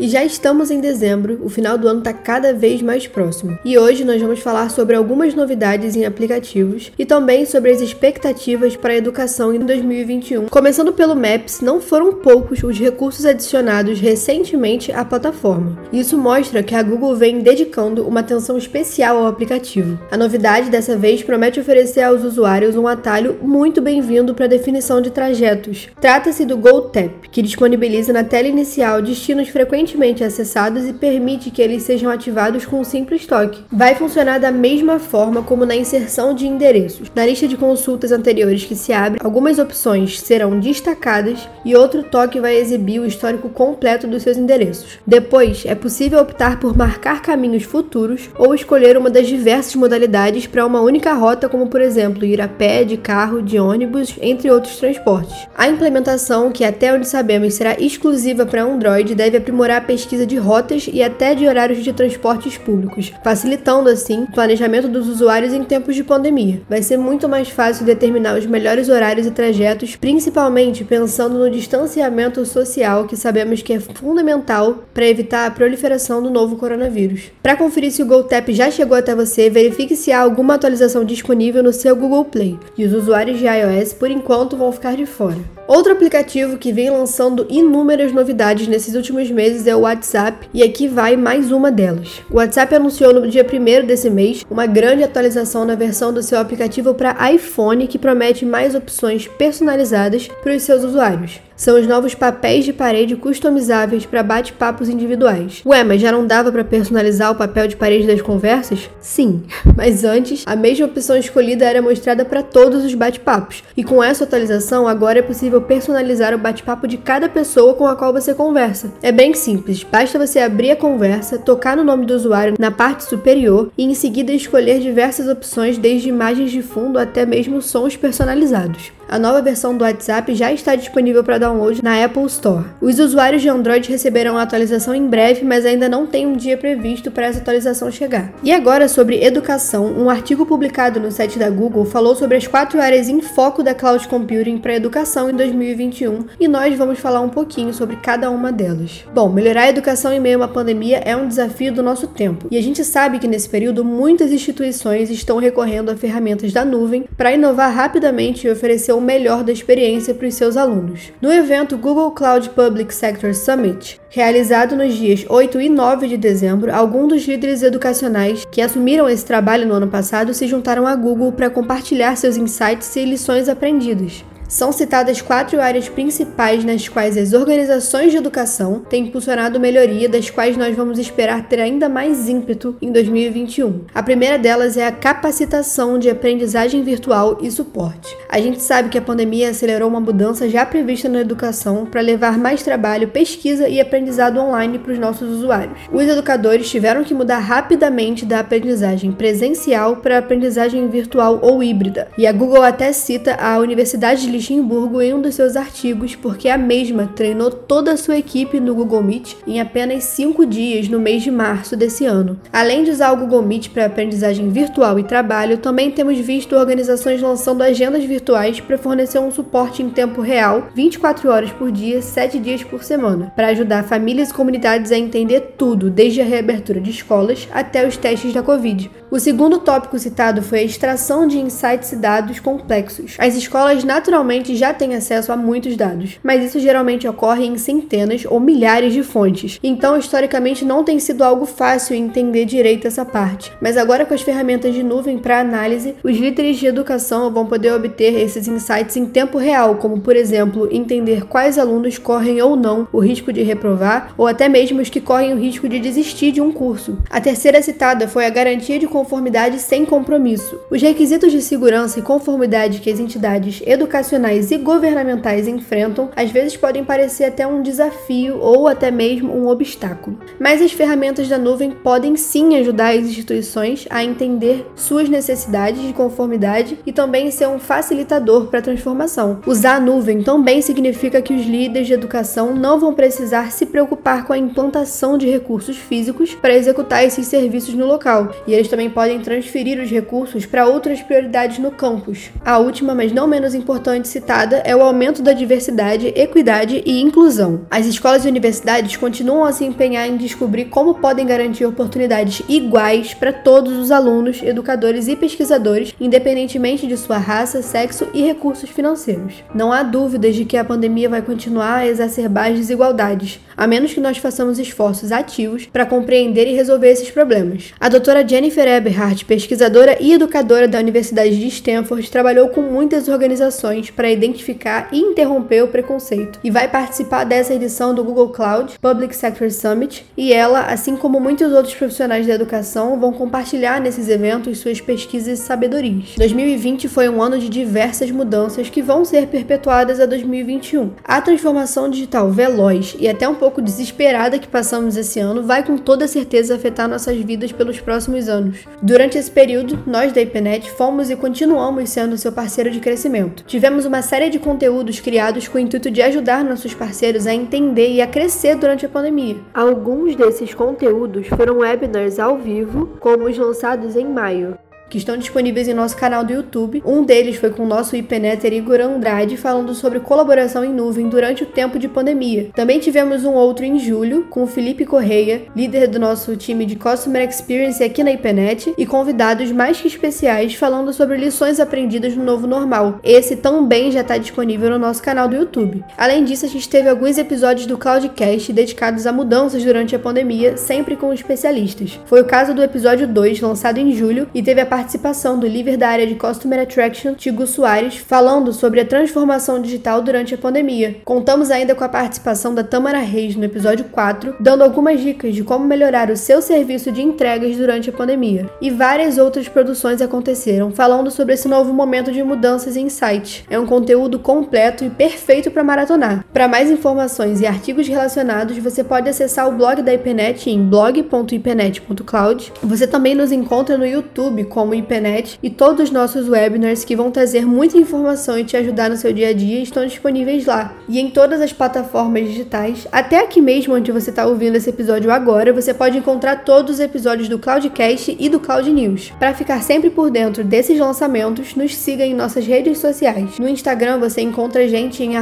E já estamos em dezembro, o final do ano está cada vez mais próximo. E hoje nós vamos falar sobre algumas novidades em aplicativos e também sobre as expectativas para a educação em 2021. Começando pelo Maps, não foram poucos os recursos adicionados recentemente à plataforma. Isso mostra que a Google vem dedicando uma atenção especial ao aplicativo. A novidade dessa vez promete oferecer aos usuários um atalho muito bem-vindo para a definição de trajetos. Trata-se do GoTap, que disponibiliza na tela inicial destinos frequentes frequentemente acessados e permite que eles sejam ativados com um simples toque. Vai funcionar da mesma forma como na inserção de endereços. Na lista de consultas anteriores que se abre, algumas opções serão destacadas e outro toque vai exibir o histórico completo dos seus endereços. Depois, é possível optar por marcar caminhos futuros ou escolher uma das diversas modalidades para uma única rota, como por exemplo ir a pé, de carro, de ônibus, entre outros transportes. A implementação, que até onde sabemos será exclusiva para Android, deve aprimorar a pesquisa de rotas e até de horários de transportes públicos, facilitando assim o planejamento dos usuários em tempos de pandemia. Vai ser muito mais fácil determinar os melhores horários e trajetos, principalmente pensando no distanciamento social que sabemos que é fundamental para evitar a proliferação do novo coronavírus. Para conferir se o GoTap já chegou até você, verifique se há alguma atualização disponível no seu Google Play. E os usuários de iOS, por enquanto, vão ficar de fora. Outro aplicativo que vem lançando inúmeras novidades nesses últimos meses é o WhatsApp, e aqui vai mais uma delas. O WhatsApp anunciou no dia 1 desse mês uma grande atualização na versão do seu aplicativo para iPhone que promete mais opções personalizadas para os seus usuários são os novos papéis de parede customizáveis para bate-papos individuais. Ué, mas já não dava para personalizar o papel de parede das conversas? Sim, mas antes a mesma opção escolhida era mostrada para todos os bate-papos. E com essa atualização, agora é possível personalizar o bate-papo de cada pessoa com a qual você conversa. É bem simples, basta você abrir a conversa, tocar no nome do usuário na parte superior e em seguida escolher diversas opções, desde imagens de fundo até mesmo sons personalizados. A nova versão do WhatsApp já está disponível para download na Apple Store. Os usuários de Android receberão a atualização em breve, mas ainda não tem um dia previsto para essa atualização chegar. E agora sobre educação, um artigo publicado no site da Google falou sobre as quatro áreas em foco da cloud computing para educação em 2021 e nós vamos falar um pouquinho sobre cada uma delas. Bom, melhorar a educação em meio a uma pandemia é um desafio do nosso tempo e a gente sabe que nesse período muitas instituições estão recorrendo a ferramentas da nuvem para inovar rapidamente e oferecer o melhor da experiência para os seus alunos. No evento Google Cloud Public Sector Summit, realizado nos dias 8 e 9 de dezembro, alguns dos líderes educacionais que assumiram esse trabalho no ano passado se juntaram à Google para compartilhar seus insights e lições aprendidas. São citadas quatro áreas principais nas quais as organizações de educação têm impulsionado melhoria, das quais nós vamos esperar ter ainda mais ímpeto em 2021. A primeira delas é a capacitação de aprendizagem virtual e suporte. A gente sabe que a pandemia acelerou uma mudança já prevista na educação para levar mais trabalho, pesquisa e aprendizado online para os nossos usuários. Os educadores tiveram que mudar rapidamente da aprendizagem presencial para a aprendizagem virtual ou híbrida, e a Google até cita a Universidade de Luxemburgo em um dos seus artigos porque a mesma treinou toda a sua equipe no Google Meet em apenas cinco dias no mês de março desse ano. Além de usar o Google Meet para aprendizagem virtual e trabalho, também temos visto organizações lançando agendas virtuais para fornecer um suporte em tempo real, 24 horas por dia, 7 dias por semana, para ajudar famílias e comunidades a entender tudo, desde a reabertura de escolas até os testes da Covid. O segundo tópico citado foi a extração de insights e dados complexos. As escolas naturalmente já têm acesso a muitos dados, mas isso geralmente ocorre em centenas ou milhares de fontes. Então, historicamente, não tem sido algo fácil entender direito essa parte. Mas agora, com as ferramentas de nuvem para análise, os líderes de educação vão poder obter esses insights em tempo real, como, por exemplo, entender quais alunos correm ou não o risco de reprovar, ou até mesmo os que correm o risco de desistir de um curso. A terceira citada foi a garantia de conformidade sem compromisso. Os requisitos de segurança e conformidade que as entidades educacionais e governamentais enfrentam às vezes podem parecer até um desafio ou até mesmo um obstáculo. Mas as ferramentas da nuvem podem sim ajudar as instituições a entender suas necessidades de conformidade e também ser um facilitador para a transformação. Usar a nuvem também significa que os líderes de educação não vão precisar se preocupar com a implantação de recursos físicos para executar esses serviços no local, e eles também também podem transferir os recursos para outras prioridades no campus. A última, mas não menos importante citada, é o aumento da diversidade, equidade e inclusão. As escolas e universidades continuam a se empenhar em descobrir como podem garantir oportunidades iguais para todos os alunos, educadores e pesquisadores, independentemente de sua raça, sexo e recursos financeiros. Não há dúvidas de que a pandemia vai continuar a exacerbar as desigualdades, a menos que nós façamos esforços ativos para compreender e resolver esses problemas. A doutora Jennifer Eberhardt, pesquisadora e educadora da Universidade de Stanford, trabalhou com muitas organizações para identificar e interromper o preconceito e vai participar dessa edição do Google Cloud Public Sector Summit e ela, assim como muitos outros profissionais da educação, vão compartilhar nesses eventos suas pesquisas e sabedorias. 2020 foi um ano de diversas mudanças que vão ser perpetuadas a 2021. A transformação digital veloz e até um pouco desesperada que passamos esse ano vai com toda certeza afetar nossas vidas pelos próximos anos. Durante esse período, nós da IPNET fomos e continuamos sendo seu parceiro de crescimento. Tivemos uma série de conteúdos criados com o intuito de ajudar nossos parceiros a entender e a crescer durante a pandemia. Alguns desses conteúdos foram webinars ao vivo, como os lançados em maio que estão disponíveis em nosso canal do YouTube. Um deles foi com o nosso IPNetter Igor Andrade, falando sobre colaboração em nuvem durante o tempo de pandemia. Também tivemos um outro em julho, com o Felipe Correia, líder do nosso time de Customer Experience aqui na IPNet, e convidados mais que especiais falando sobre lições aprendidas no novo normal. Esse também já está disponível no nosso canal do YouTube. Além disso, a gente teve alguns episódios do Cloudcast dedicados a mudanças durante a pandemia, sempre com especialistas. Foi o caso do episódio 2, lançado em julho, e teve a participação do líder da área de Customer Attraction, Tigo Soares, falando sobre a transformação digital durante a pandemia. Contamos ainda com a participação da Tamara Reis no episódio 4, dando algumas dicas de como melhorar o seu serviço de entregas durante a pandemia. E várias outras produções aconteceram, falando sobre esse novo momento de mudanças em site. É um conteúdo completo e perfeito para maratonar. Para mais informações e artigos relacionados, você pode acessar o blog da IPNET em blog.ipenet.cloud. Você também nos encontra no YouTube como como IPNET e todos os nossos webinars que vão trazer muita informação e te ajudar no seu dia a dia estão disponíveis lá. E em todas as plataformas digitais, até aqui mesmo onde você está ouvindo esse episódio agora, você pode encontrar todos os episódios do Cloudcast e do Cloud News. Para ficar sempre por dentro desses lançamentos, nos siga em nossas redes sociais. No Instagram você encontra a gente em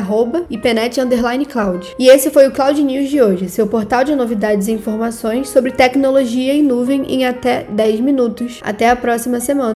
@ipenet_cloud. E esse foi o Cloud News de hoje, seu portal de novidades e informações sobre tecnologia em nuvem em até 10 minutos. Até a próxima semana.